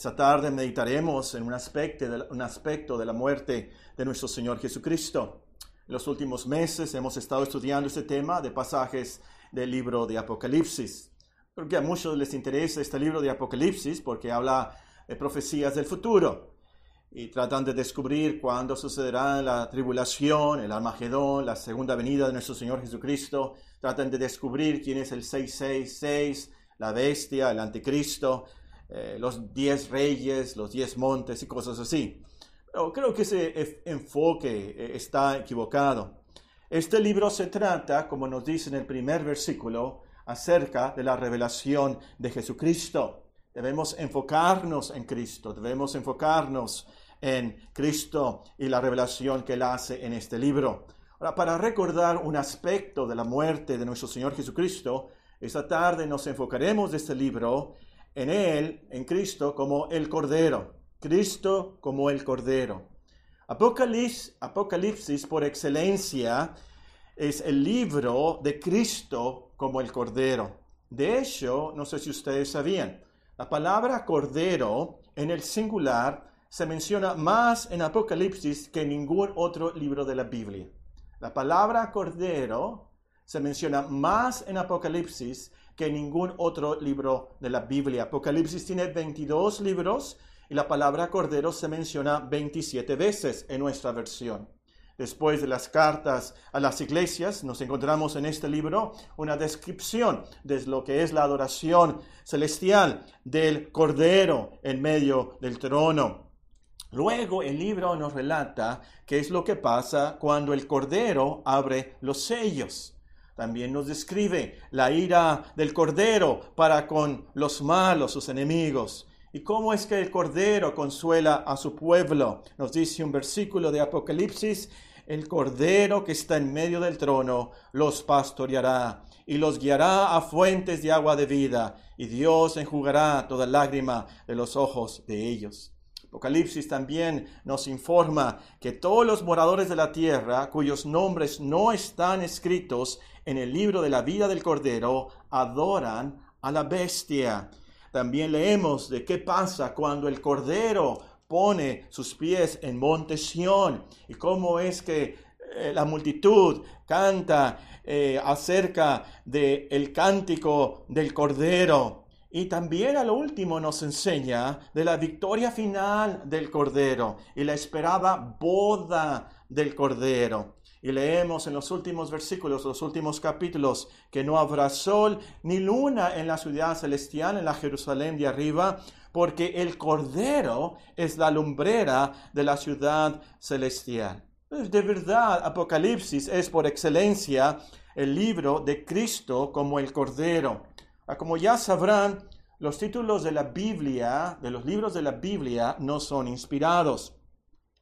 Esta tarde meditaremos en un aspecto, de, la muerte de nuestro Señor Jesucristo. En los últimos meses hemos estado estudiando este tema de pasajes del libro de Apocalipsis. Creo que a muchos les interesa este libro de Apocalipsis porque habla de profecías del futuro y tratan de descubrir cuándo sucederá la tribulación, el Armagedón, la segunda venida de nuestro Señor Jesucristo. Tratan de descubrir quién es el 666, la bestia, el anticristo eh, los diez reyes, los diez montes y cosas así. Pero creo que ese enfoque eh, está equivocado. Este libro se trata, como nos dice en el primer versículo, acerca de la revelación de Jesucristo. Debemos enfocarnos en Cristo, debemos enfocarnos en Cristo y la revelación que Él hace en este libro. Ahora, para recordar un aspecto de la muerte de nuestro Señor Jesucristo, esta tarde nos enfocaremos de este libro en Él, en Cristo, como el Cordero. Cristo como el Cordero. Apocalipsis, Apocalipsis por excelencia es el libro de Cristo como el Cordero. De hecho, no sé si ustedes sabían, la palabra Cordero en el singular se menciona más en Apocalipsis que en ningún otro libro de la Biblia. La palabra Cordero se menciona más en Apocalipsis que ningún otro libro de la Biblia. Apocalipsis tiene 22 libros y la palabra cordero se menciona 27 veces en nuestra versión. Después de las cartas a las iglesias, nos encontramos en este libro una descripción de lo que es la adoración celestial del Cordero en medio del trono. Luego el libro nos relata qué es lo que pasa cuando el Cordero abre los sellos. También nos describe la ira del Cordero para con los malos, sus enemigos. ¿Y cómo es que el Cordero consuela a su pueblo? Nos dice un versículo de Apocalipsis, el Cordero que está en medio del trono los pastoreará y los guiará a fuentes de agua de vida, y Dios enjugará toda lágrima de los ojos de ellos. Apocalipsis también nos informa que todos los moradores de la tierra, cuyos nombres no están escritos en el libro de la vida del Cordero, adoran a la bestia. También leemos de qué pasa cuando el Cordero pone sus pies en Monte Sión y cómo es que eh, la multitud canta eh, acerca del el cántico del Cordero. Y también a lo último nos enseña de la victoria final del Cordero y la esperada boda del Cordero. Y leemos en los últimos versículos, los últimos capítulos, que no habrá sol ni luna en la ciudad celestial, en la Jerusalén de arriba, porque el Cordero es la lumbrera de la ciudad celestial. De verdad, Apocalipsis es por excelencia el libro de Cristo como el Cordero. Ah, como ya sabrán, los títulos de la Biblia, de los libros de la Biblia, no son inspirados.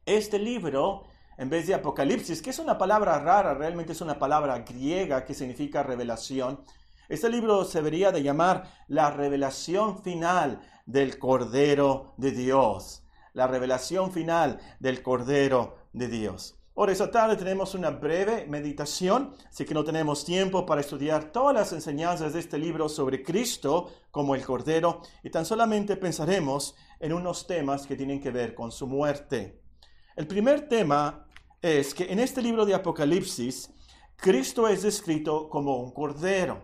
Este libro, en vez de Apocalipsis, que es una palabra rara, realmente es una palabra griega que significa revelación, este libro se debería de llamar la revelación final del Cordero de Dios. La revelación final del Cordero de Dios. Ahora, esta tarde tenemos una breve meditación, así que no tenemos tiempo para estudiar todas las enseñanzas de este libro sobre Cristo como el Cordero, y tan solamente pensaremos en unos temas que tienen que ver con su muerte. El primer tema es que en este libro de Apocalipsis, Cristo es descrito como un Cordero.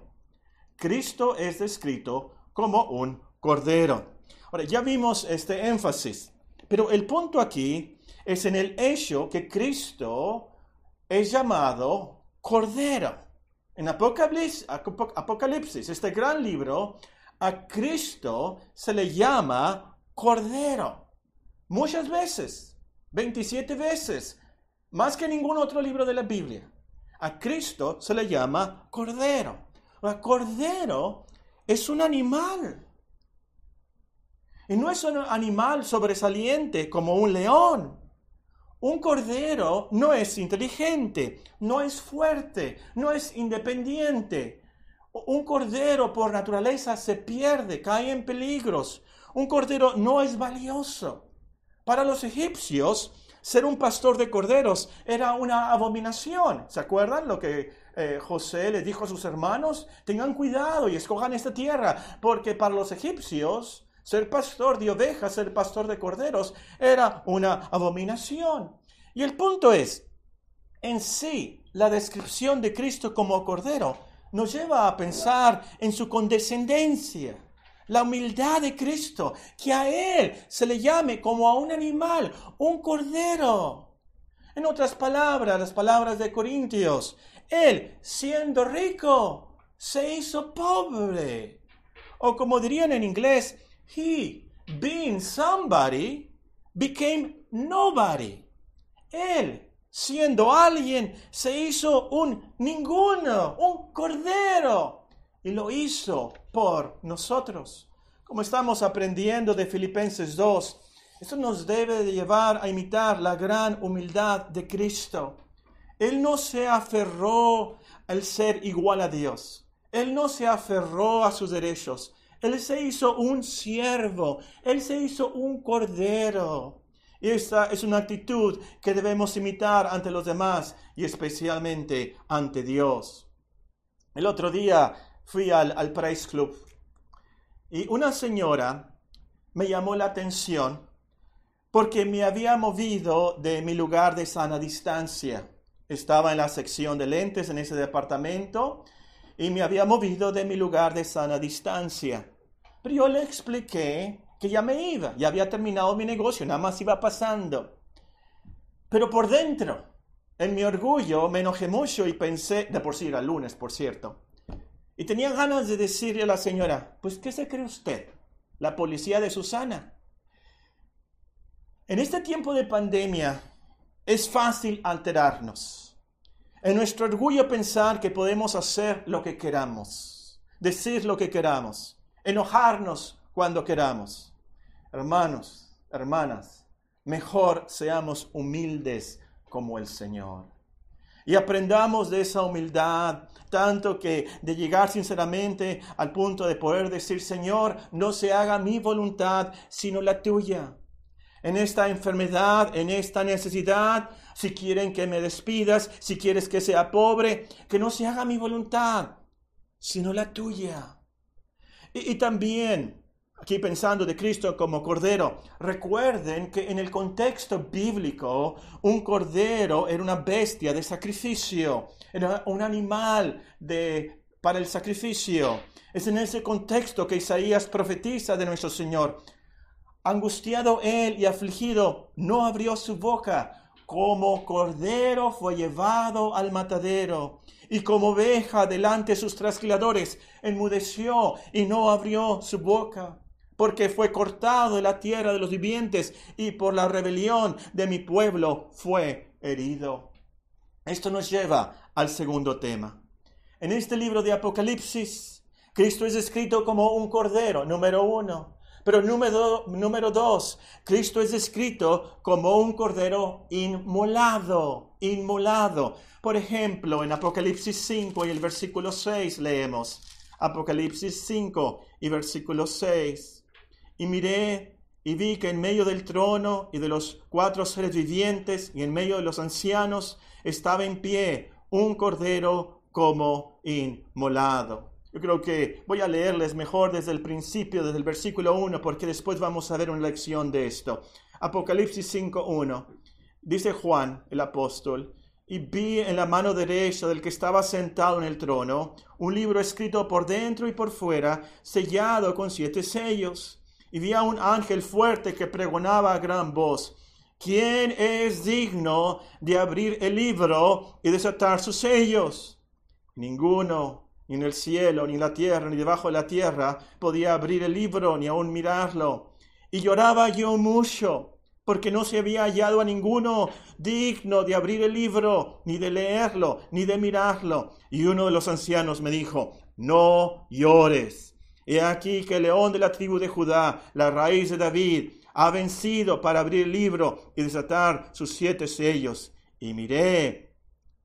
Cristo es descrito como un Cordero. Ahora, ya vimos este énfasis, pero el punto aquí es en el hecho que Cristo es llamado Cordero. En Apocalipsis, este gran libro, a Cristo se le llama Cordero. Muchas veces, 27 veces, más que ningún otro libro de la Biblia. A Cristo se le llama Cordero. El cordero es un animal. Y no es un animal sobresaliente como un león. Un cordero no es inteligente, no es fuerte, no es independiente. Un cordero por naturaleza se pierde, cae en peligros. Un cordero no es valioso. Para los egipcios, ser un pastor de corderos era una abominación. ¿Se acuerdan lo que eh, José le dijo a sus hermanos? Tengan cuidado y escojan esta tierra, porque para los egipcios Ser pastor de ovejas, ser pastor de corderos, era una abominación. Y el punto es, en sí, la descripción de Cristo como cordero nos lleva a pensar en su condescendencia, la humildad de Cristo, que a Él se le llame como a un animal, un cordero. En otras palabras, las palabras de Corintios, Él, siendo rico, se hizo pobre. O como dirían en inglés, He, being somebody, became nobody. Él, siendo alguien, se hizo un ninguno, un cordero, y lo hizo por nosotros. Como estamos aprendiendo de Filipenses 2, esto nos debe de llevar a imitar la gran humildad de Cristo. Él no se aferró al ser igual a Dios. Él no se aferró a sus derechos. Él se hizo un siervo. Él se hizo un cordero. Y esta es una actitud que debemos imitar ante los demás y especialmente ante Dios. El otro día fui al, al Price Club y una señora me llamó la atención porque me había movido de mi lugar de sana distancia. Estaba en la sección de lentes en ese departamento y me había movido de mi lugar de sana distancia. Pero yo le expliqué que ya me iba, ya había terminado mi negocio, nada más iba pasando. Pero por dentro, en mi orgullo, me enojé mucho y pensé, de por sí era lunes, por cierto, y tenía ganas de decirle a la señora, pues ¿qué se cree usted? ¿La policía de Susana? En este tiempo de pandemia es fácil alterarnos. En nuestro orgullo pensar que podemos hacer lo que queramos, decir lo que queramos, enojarnos cuando queramos. Hermanos, hermanas, mejor seamos humildes como el Señor. Y aprendamos de esa humildad, tanto que de llegar sinceramente al punto de poder decir, Señor, no se haga mi voluntad, sino la tuya. En esta enfermedad, en esta necesidad, si quieren que me despidas, si quieres que sea pobre, que no se haga mi voluntad, sino la tuya. Y, también aquí pensando de Cristo como cordero, recuerden que en el contexto bíblico un cordero era una bestia de sacrificio, era un animal de, para el sacrificio. Es en ese contexto que Isaías profetiza de nuestro Señor. Angustiado él y afligido, no abrió su boca. Como cordero fue llevado al matadero, y como oveja delante de sus trasquiladores, enmudeció y no abrió su boca porque fue cortado de la tierra de los vivientes y por la rebelión de mi pueblo fue herido. Esto nos lleva al segundo tema. En este libro de Apocalipsis, Cristo es descrito como un cordero, número uno. Pero número, número dos, Cristo es descrito como un cordero inmolado, inmolado. Por ejemplo, en Apocalipsis 5 y el versículo 6 leemos, Apocalipsis 5 y versículo 6. Y miré y vi que en medio del trono y de los cuatro seres vivientes y en medio de los ancianos estaba en pie un cordero como inmolado. Yo creo que voy a leerles mejor desde el principio, desde el versículo 1, porque después vamos a ver una lección de esto. Apocalipsis 5.1. Dice Juan, el apóstol, y vi en la mano derecha del que estaba sentado en el trono un libro escrito por dentro y por fuera, sellado con siete sellos y vi a un ángel fuerte que pregonaba a gran voz, ¿quién es digno de abrir el libro y desatar sus sellos? Ninguno, ni en el cielo, ni en la tierra, ni debajo de la tierra, podía abrir el libro, ni aun mirarlo. Y lloraba yo mucho, porque no se había hallado a ninguno digno de abrir el libro, ni de leerlo, ni de mirarlo. Y uno de los ancianos me dijo, no llores. He aquí que el león de la tribu de Judá, la raíz de David, ha vencido para abrir el libro y desatar sus siete sellos. Y miré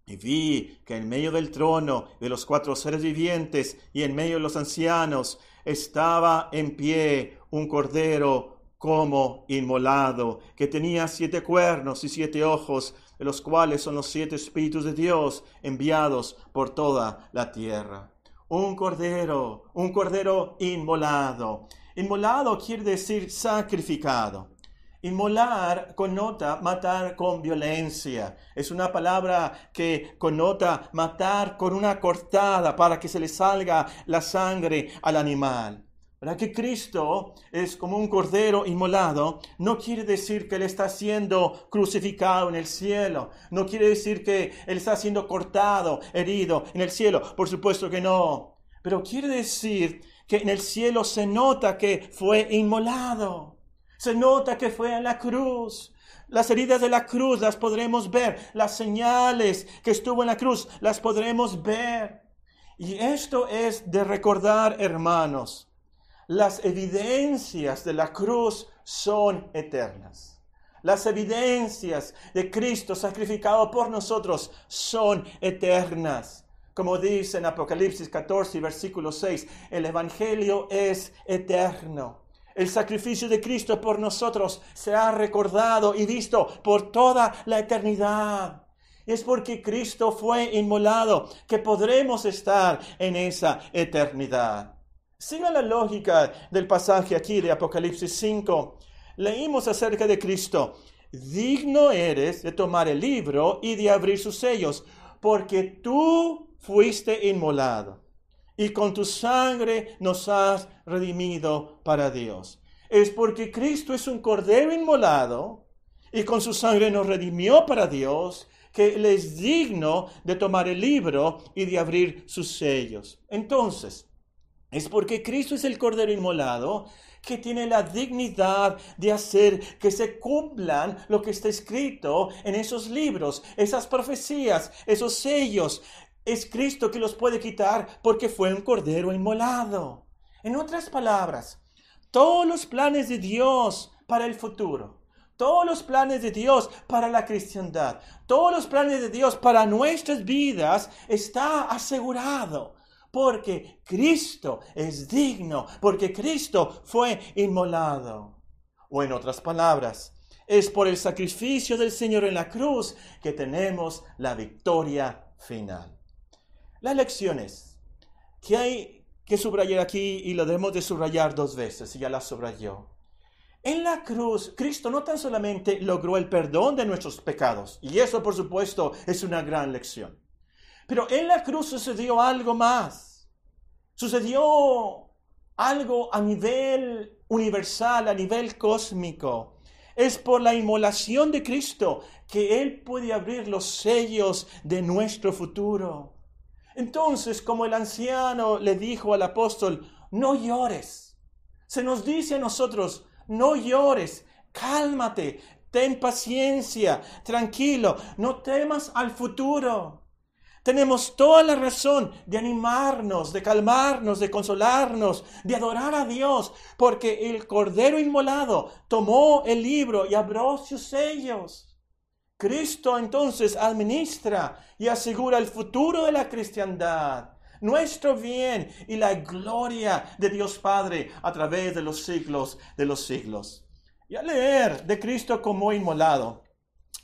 y vi que en medio del trono de los cuatro seres vivientes y en medio de los ancianos estaba en pie un cordero como inmolado, que tenía siete cuernos y siete ojos, de los cuales son los siete espíritus de Dios enviados por toda la tierra un cordero, un cordero inmolado. Inmolado quiere decir sacrificado. Inmolar connota matar con violencia. Es una palabra que connota matar con una cortada para que se le salga la sangre al animal. Que Cristo es como un cordero inmolado, no quiere decir que Él está siendo crucificado en el cielo, no quiere decir que Él está siendo cortado, herido en el cielo, por supuesto que no, pero quiere decir que en el cielo se nota que fue inmolado. Se nota que fue en la cruz. Las heridas de la cruz las podremos ver. Las señales que estuvo en la cruz las podremos ver. Y esto es de recordar, hermanos. Las evidencias de la cruz son eternas. Las evidencias de Cristo sacrificado por nosotros son eternas. Como dice en Apocalipsis 14, versículo 6, el Evangelio es eterno. El sacrificio de Cristo por nosotros se ha recordado y visto por toda la eternidad. Es porque Cristo fue inmolado que podremos estar en esa eternidad. Siga la lógica del pasaje aquí de Apocalipsis 5. Leímos acerca de Cristo. Digno eres de tomar el libro y de abrir sus sellos, porque tú fuiste inmolado y con tu sangre nos has redimido para Dios. Es porque Cristo es un cordero inmolado y con su sangre nos redimió para Dios que Él es digno de tomar el libro y de abrir sus sellos. Entonces, es porque Cristo es el cordero inmolado que tiene la dignidad de hacer que se cumplan lo que está escrito en esos libros, esas profecías, esos sellos, es Cristo que los puede quitar porque fue un cordero inmolado. En otras palabras, todos los planes de Dios para el futuro, todos los planes de Dios para la cristiandad, todos los planes de Dios para nuestras vidas está asegurado. Porque Cristo es digno, porque Cristo fue inmolado. O en otras palabras, es por el sacrificio del Señor en la cruz que tenemos la victoria final. Las lecciones que hay que subrayar aquí y lo debemos de subrayar dos veces, y ya la subrayó. En la cruz, Cristo no tan solamente logró el perdón de nuestros pecados, y eso por supuesto es una gran lección, pero en la cruz sucedió algo más. Sucedió algo a nivel universal, a nivel cósmico. Es por la inmolación de Cristo que Él puede abrir los sellos de nuestro futuro. Entonces, como el anciano le dijo al apóstol, no llores. Se nos dice a nosotros, no llores, cálmate, ten paciencia, tranquilo, no temas al futuro. Tenemos toda la razón de animarnos, de calmarnos, de consolarnos, de adorar a Dios, porque el Cordero Inmolado tomó el libro y abrió sus sellos. Cristo entonces administra y asegura el futuro de la cristiandad, nuestro bien y la gloria de Dios Padre a través de los siglos de los siglos. Y al leer de Cristo como inmolado,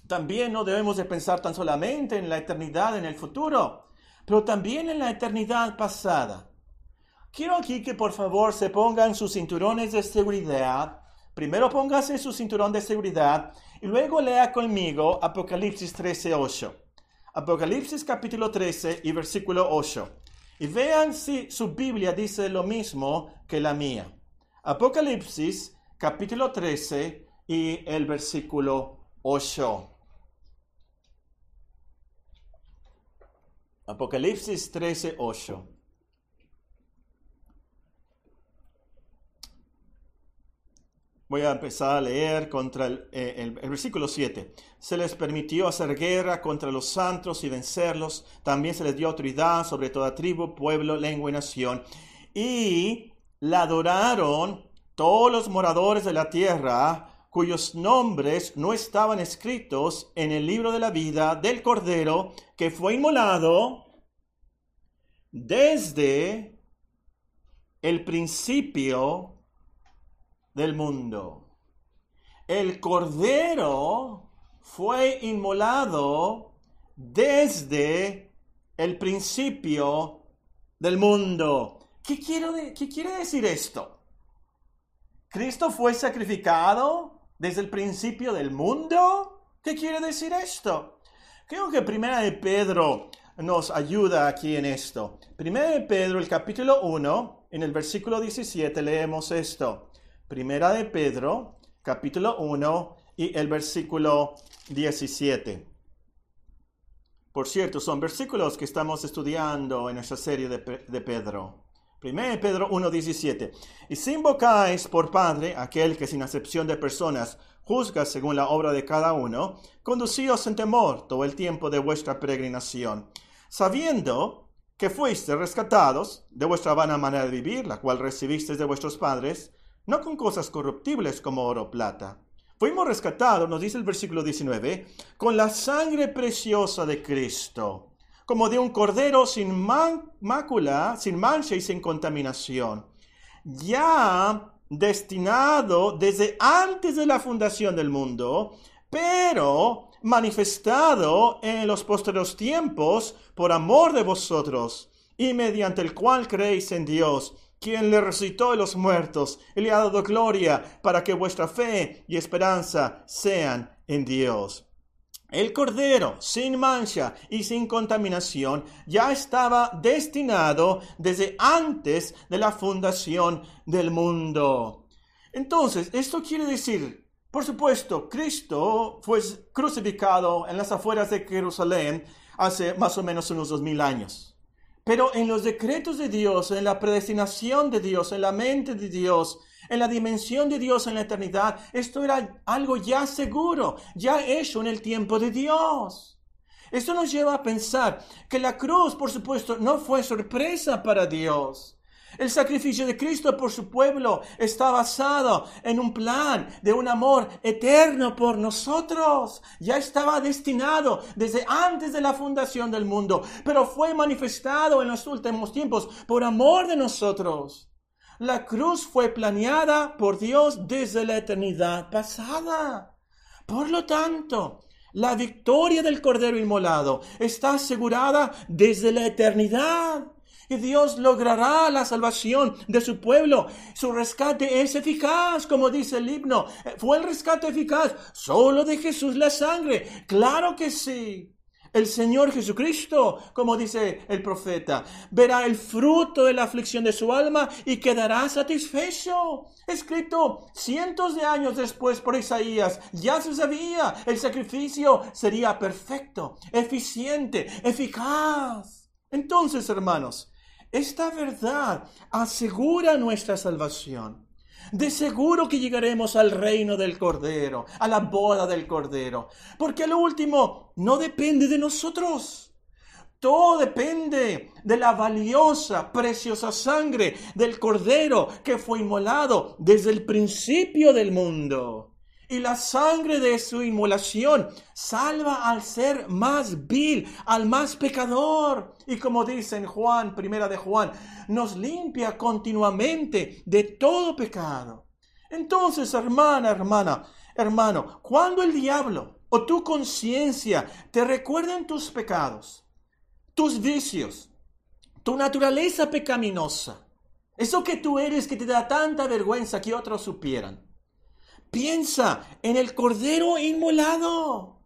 también no debemos de pensar tan solamente en la eternidad, en el futuro, pero también en la eternidad pasada. Quiero aquí que por favor se pongan sus cinturones de seguridad. Primero póngase su cinturón de seguridad y luego lea conmigo Apocalipsis 13, 8. Apocalipsis capítulo 13 y versículo 8. Y vean si su Biblia dice lo mismo que la mía. Apocalipsis capítulo 13 y el versículo 8. Apocalipsis 13, 8. Voy a empezar a leer contra eh, el, versículo 7. Se les permitió hacer guerra contra los santos y vencerlos. También se les dio autoridad sobre toda tribu, pueblo, lengua y nación. Y la adoraron todos los moradores de la tierra cuyos nombres no estaban escritos en el libro de la vida del Cordero que fue inmolado desde el principio del mundo. El cordero fue inmolado desde el principio del mundo. ¿Qué, quiero ¿Qué quiere decir esto? Cristo fue sacrificado desde el principio del mundo. ¿Qué quiere decir esto? Creo que Primera de Pedro nos ayuda aquí en esto. Primera de Pedro, el capítulo 1, en el versículo 17 leemos esto. Primera de Pedro, capítulo 1 y el versículo 17. Por cierto, son versículos que estamos estudiando en nuestra serie de, de Pedro. 1 Pedro 1.17. Y si invocáis por Padre aquel que sin acepción de personas juzga según la obra de cada uno, conducíos en temor todo el tiempo de vuestra peregrinación, sabiendo que fuisteis rescatados de vuestra vana manera de vivir, la cual recibisteis de vuestros padres, no con cosas corruptibles como oro o plata. Fuimos rescatados, nos dice el versículo 19, con la sangre preciosa de Cristo como de un cordero sin mácula, sin mancha y sin contaminación, ya destinado desde antes de la fundación del mundo, pero manifestado en los posteriores tiempos por amor de vosotros, y mediante el cual creéis en Dios, quien le resucitó de los muertos y le ha dado gloria para que vuestra fe y esperanza sean en Dios. El cordero sin mancha y sin contaminación ya estaba destinado desde antes de la fundación del mundo. Entonces, esto quiere decir, por supuesto, Cristo fue crucificado en las afueras de Jerusalén hace más o menos unos dos mil años. Pero en los decretos de Dios, en la predestinación de Dios, en la mente de Dios, en la dimensión de Dios en la eternidad, esto era algo ya seguro, ya hecho en el tiempo de Dios. Esto nos lleva a pensar que la cruz, por supuesto, no fue sorpresa para Dios. El sacrificio de Cristo por su pueblo está basado en un plan de un amor eterno por nosotros. Ya estaba destinado desde antes de la fundación del mundo, pero fue manifestado en los últimos tiempos por amor de nosotros. La cruz fue planeada por Dios desde la eternidad pasada. Por lo tanto, la victoria del Cordero Inmolado está asegurada desde la eternidad. Y Dios logrará la salvación de su pueblo. Su rescate es eficaz, como dice el himno. ¿Fue el rescate eficaz? Solo de Jesús la sangre. Claro que sí. El Señor Jesucristo, como dice el profeta, verá el fruto de la aflicción de su alma y quedará satisfecho. Escrito cientos de años después por Isaías, ya se sabía, el sacrificio sería perfecto, eficiente, eficaz. Entonces, hermanos, esta verdad asegura nuestra salvación. De seguro que llegaremos al reino del Cordero, a la boda del Cordero, porque lo último no depende de nosotros. Todo depende de la valiosa, preciosa sangre del Cordero que fue inmolado desde el principio del mundo. Y la sangre de su inmolación salva al ser más vil, al más pecador. Y como dice en Juan, primera de Juan, nos limpia continuamente de todo pecado. Entonces, hermana, hermana, hermano, cuando el diablo o tu conciencia te recuerden tus pecados, tus vicios, tu naturaleza pecaminosa, eso que tú eres que te da tanta vergüenza que otros supieran, Piensa en el Cordero inmolado.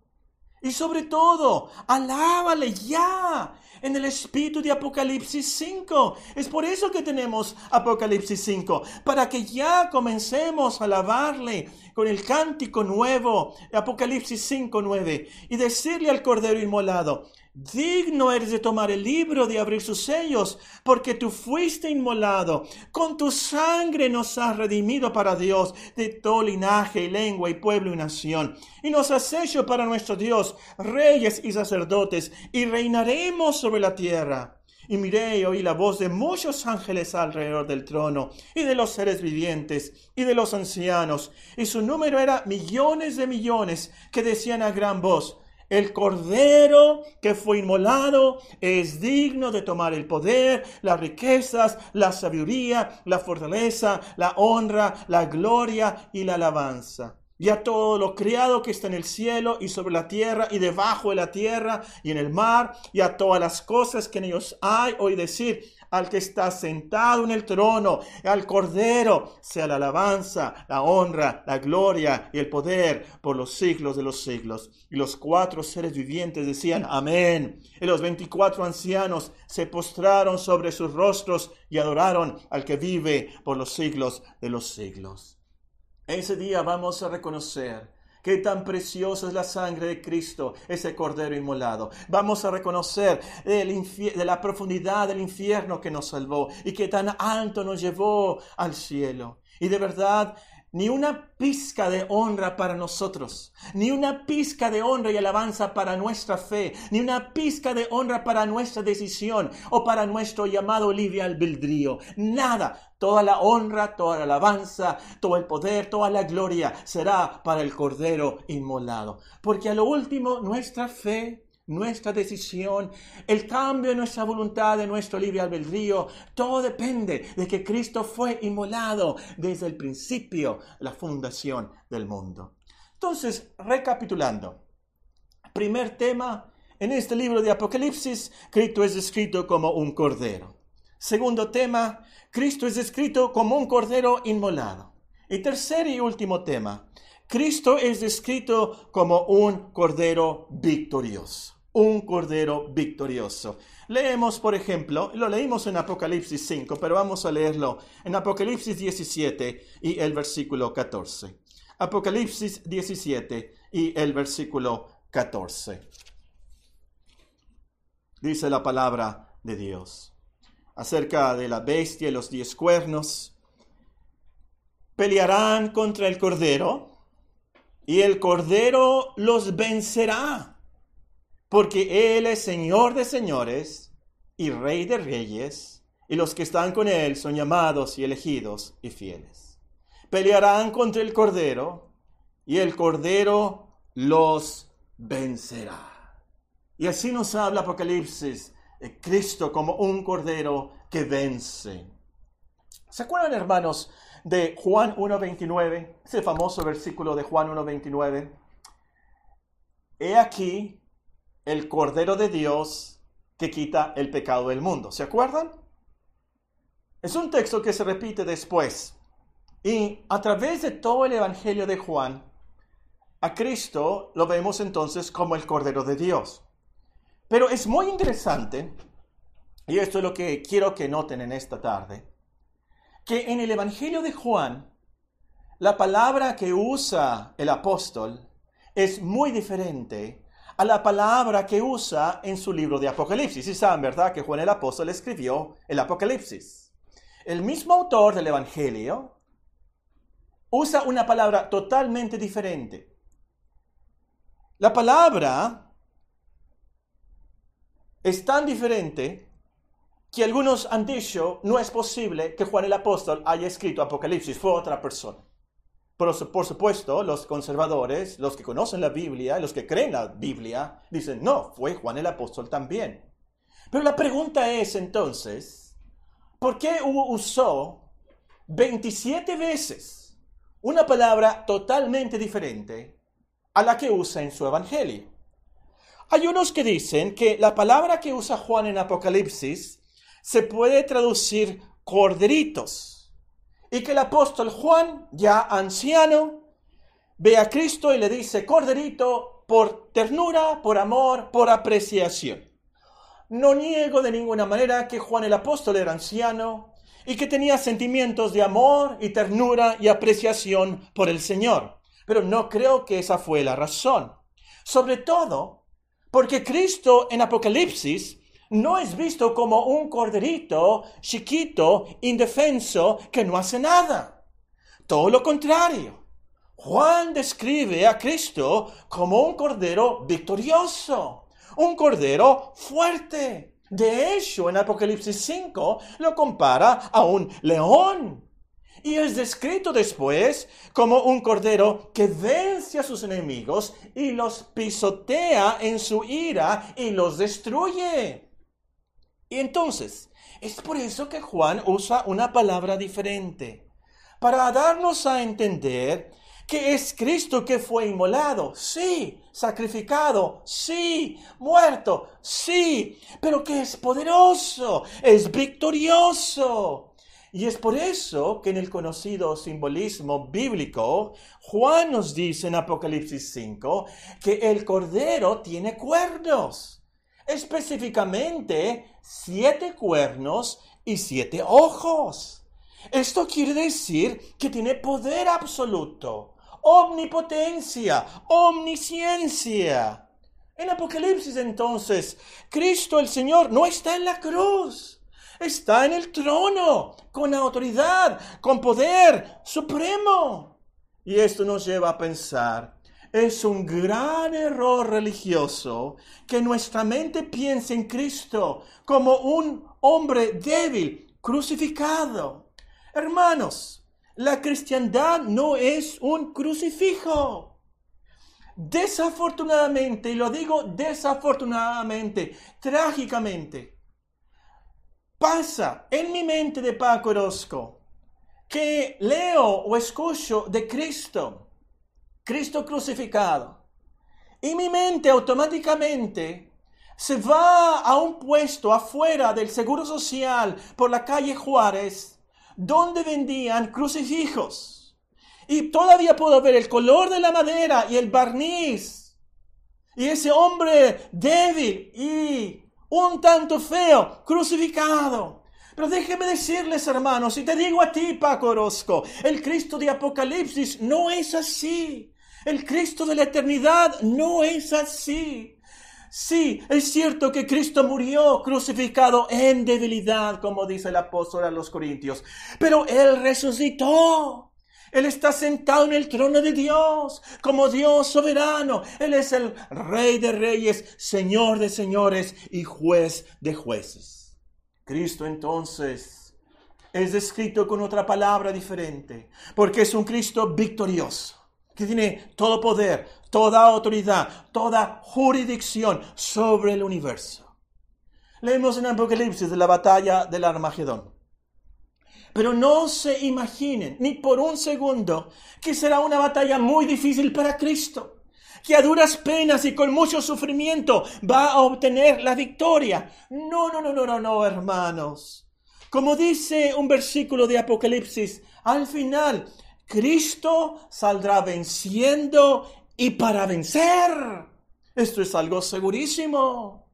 Y sobre todo, alábale ya en el espíritu de Apocalipsis 5. Es por eso que tenemos Apocalipsis 5, para que ya comencemos a alabarle con el cántico nuevo, Apocalipsis 5, 9, y decirle al Cordero inmolado, Digno eres de tomar el libro, de abrir sus sellos, porque tú fuiste inmolado. Con tu sangre nos has redimido para Dios de todo linaje y lengua y pueblo y nación. Y nos has hecho para nuestro Dios reyes y sacerdotes, y reinaremos sobre la tierra. Y miré y oí la voz de muchos ángeles alrededor del trono, y de los seres vivientes, y de los ancianos, y su número era millones de millones, que decían a gran voz, el cordero que fue inmolado es digno de tomar el poder, las riquezas, la sabiduría, la fortaleza, la honra, la gloria y la alabanza. Y a todo lo criado que está en el cielo y sobre la tierra y debajo de la tierra y en el mar y a todas las cosas que en ellos hay, hoy decir, al que está sentado en el trono, al Cordero, sea la alabanza, la honra, la gloria y el poder por los siglos de los siglos. Y los cuatro seres vivientes decían, amén. Y los veinticuatro ancianos se postraron sobre sus rostros y adoraron al que vive por los siglos de los siglos. Ese día vamos a reconocer Qué tan preciosa es la sangre de Cristo, ese cordero inmolado. Vamos a reconocer de la profundidad del infierno que nos salvó y que tan alto nos llevó al cielo. Y de verdad ni una pizca de honra para nosotros, ni una pizca de honra y alabanza para nuestra fe, ni una pizca de honra para nuestra decisión o para nuestro llamado libre albedrío. Nada. Toda la honra, toda la alabanza, todo el poder, toda la gloria será para el Cordero inmolado. Porque a lo último nuestra fe nuestra decisión, el cambio de nuestra voluntad, de nuestro libre albedrío, todo depende de que Cristo fue inmolado desde el principio, la fundación del mundo. Entonces, recapitulando, primer tema, en este libro de Apocalipsis, Cristo es descrito como un cordero. Segundo tema, Cristo es descrito como un cordero inmolado. Y tercer y último tema, Cristo es descrito como un cordero victorioso un cordero victorioso. Leemos, por ejemplo, lo leímos en Apocalipsis 5, pero vamos a leerlo en Apocalipsis 17 y el versículo 14. Apocalipsis 17 y el versículo 14. Dice la palabra de Dios acerca de la bestia y los diez cuernos. Pelearán contra el cordero y el cordero los vencerá porque Él es Señor de señores y Rey de reyes, y los que están con Él son llamados y elegidos y fieles. Pelearán contra el Cordero, y el Cordero los vencerá. Y así nos habla Apocalipsis, de Cristo como un Cordero que vence. ¿Se acuerdan, hermanos, de Juan 1.29? Ese famoso versículo de Juan 1.29. He aquí, el Cordero de Dios que quita el pecado del mundo. ¿Se acuerdan? Es un texto que se repite después. Y a través de todo el Evangelio de Juan, a Cristo lo vemos entonces como el Cordero de Dios. Pero es muy interesante, y esto es lo que quiero que noten en esta tarde, que en el Evangelio de Juan, la palabra que usa el apóstol es muy diferente a la palabra que usa en su libro de Apocalipsis. Y saben, ¿verdad? Que Juan el apóstol escribió el Apocalipsis. El mismo autor del Evangelio usa una palabra totalmente diferente. La palabra es tan diferente que algunos han dicho no es posible que Juan el apóstol haya escrito Apocalipsis, fue otra persona. Por supuesto, los conservadores, los que conocen la Biblia, los que creen la Biblia, dicen, no, fue Juan el apóstol también. Pero la pregunta es entonces, ¿por qué usó 27 veces una palabra totalmente diferente a la que usa en su Evangelio? Hay unos que dicen que la palabra que usa Juan en Apocalipsis se puede traducir corderitos y que el apóstol Juan, ya anciano, ve a Cristo y le dice, Corderito, por ternura, por amor, por apreciación. No niego de ninguna manera que Juan el apóstol era anciano y que tenía sentimientos de amor y ternura y apreciación por el Señor, pero no creo que esa fue la razón. Sobre todo porque Cristo en Apocalipsis no es visto como un corderito chiquito, indefenso, que no hace nada. Todo lo contrario. Juan describe a Cristo como un cordero victorioso, un cordero fuerte. De hecho, en Apocalipsis 5 lo compara a un león. Y es descrito después como un cordero que vence a sus enemigos y los pisotea en su ira y los destruye. Y entonces, es por eso que Juan usa una palabra diferente, para darnos a entender que es Cristo que fue inmolado, sí, sacrificado, sí, muerto, sí, pero que es poderoso, es victorioso. Y es por eso que en el conocido simbolismo bíblico, Juan nos dice en Apocalipsis 5 que el cordero tiene cuernos, específicamente siete cuernos y siete ojos. Esto quiere decir que tiene poder absoluto, omnipotencia, omnisciencia. En Apocalipsis entonces, Cristo el Señor no está en la cruz, está en el trono, con autoridad, con poder supremo. Y esto nos lleva a pensar, es un gran error religioso que nuestra mente piense en Cristo como un hombre débil, crucificado. Hermanos, la cristiandad no es un crucifijo. Desafortunadamente, y lo digo desafortunadamente, trágicamente, pasa en mi mente de Paco Orozco que leo o escucho de Cristo, Cristo crucificado, y mi mente automáticamente se va a un puesto afuera del Seguro Social por la calle Juárez donde vendían crucifijos. Y todavía puedo ver el color de la madera y el barniz. Y ese hombre débil y un tanto feo, crucificado. Pero déjeme decirles, hermanos, y te digo a ti, Paco Orozco, el Cristo de Apocalipsis no es así. El Cristo de la eternidad no es así. Sí, es cierto que Cristo murió crucificado en debilidad, como dice el apóstol a los Corintios, pero Él resucitó. Él está sentado en el trono de Dios, como Dios soberano. Él es el Rey de reyes, Señor de señores y juez de jueces. Cristo entonces es descrito con otra palabra diferente, porque es un Cristo victorioso que tiene todo poder, toda autoridad, toda jurisdicción sobre el universo. Leemos en Apocalipsis de la batalla del Armagedón. Pero no se imaginen ni por un segundo que será una batalla muy difícil para Cristo, que a duras penas y con mucho sufrimiento va a obtener la victoria. No, no, no, no, no, no, hermanos. Como dice un versículo de Apocalipsis, al final Cristo saldrá venciendo y para vencer. Esto es algo segurísimo.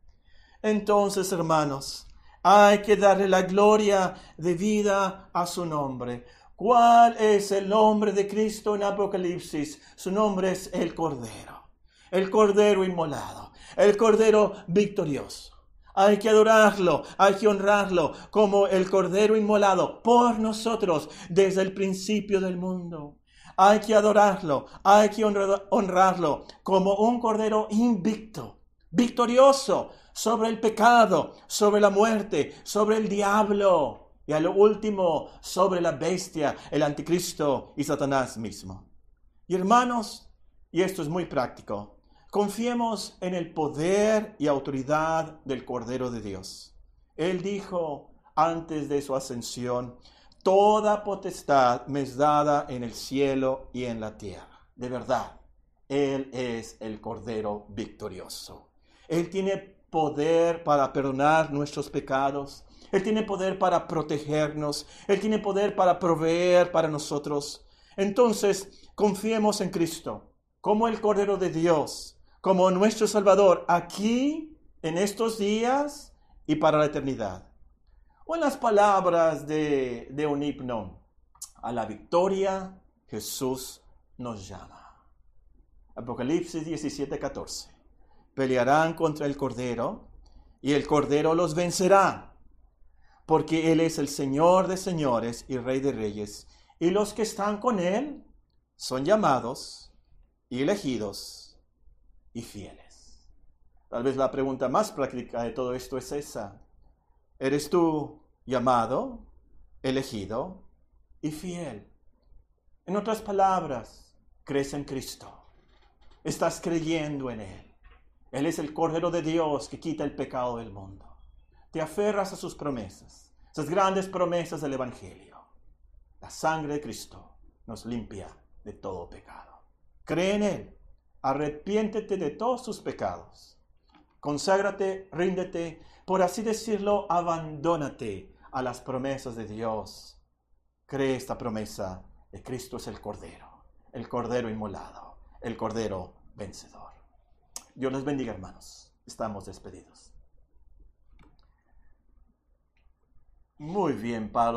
Entonces, hermanos, hay que darle la gloria de vida a su nombre. ¿Cuál es el nombre de Cristo en Apocalipsis? Su nombre es el Cordero, el Cordero inmolado, el Cordero victorioso. Hay que adorarlo, hay que honrarlo como el Cordero inmolado por nosotros desde el principio del mundo. Hay que adorarlo, hay que honrarlo como un Cordero invicto, victorioso sobre el pecado, sobre la muerte, sobre el diablo y a lo último sobre la bestia, el anticristo y Satanás mismo. Y hermanos, y esto es muy práctico, Confiemos en el poder y autoridad del Cordero de Dios. Él dijo antes de su ascensión, Toda potestad me es dada en el cielo y en la tierra. De verdad, Él es el Cordero victorioso. Él tiene poder para perdonar nuestros pecados. Él tiene poder para protegernos. Él tiene poder para proveer para nosotros. Entonces, confiemos en Cristo como el Cordero de Dios como nuestro Salvador aquí, en estos días y para la eternidad. O en las palabras de, de un himno, a la victoria Jesús nos llama. Apocalipsis 17, 14. Pelearán contra el Cordero y el Cordero los vencerá, porque Él es el Señor de señores y Rey de reyes, y los que están con Él son llamados y elegidos y fieles. Tal vez la pregunta más práctica de todo esto es esa. ¿Eres tú llamado, elegido y fiel? En otras palabras, crees en Cristo. Estás creyendo en Él. Él es el Cordero de Dios que quita el pecado del mundo. Te aferras a sus promesas, esas grandes promesas del Evangelio. La sangre de Cristo nos limpia de todo pecado. Cree en Él, arrepiéntete de todos tus pecados, conságrate, ríndete, por así decirlo, abandónate a las promesas de Dios. Cree esta promesa de Cristo es el Cordero, el Cordero inmolado, el Cordero vencedor. Dios les bendiga, hermanos. Estamos despedidos. Muy bien, Pablo.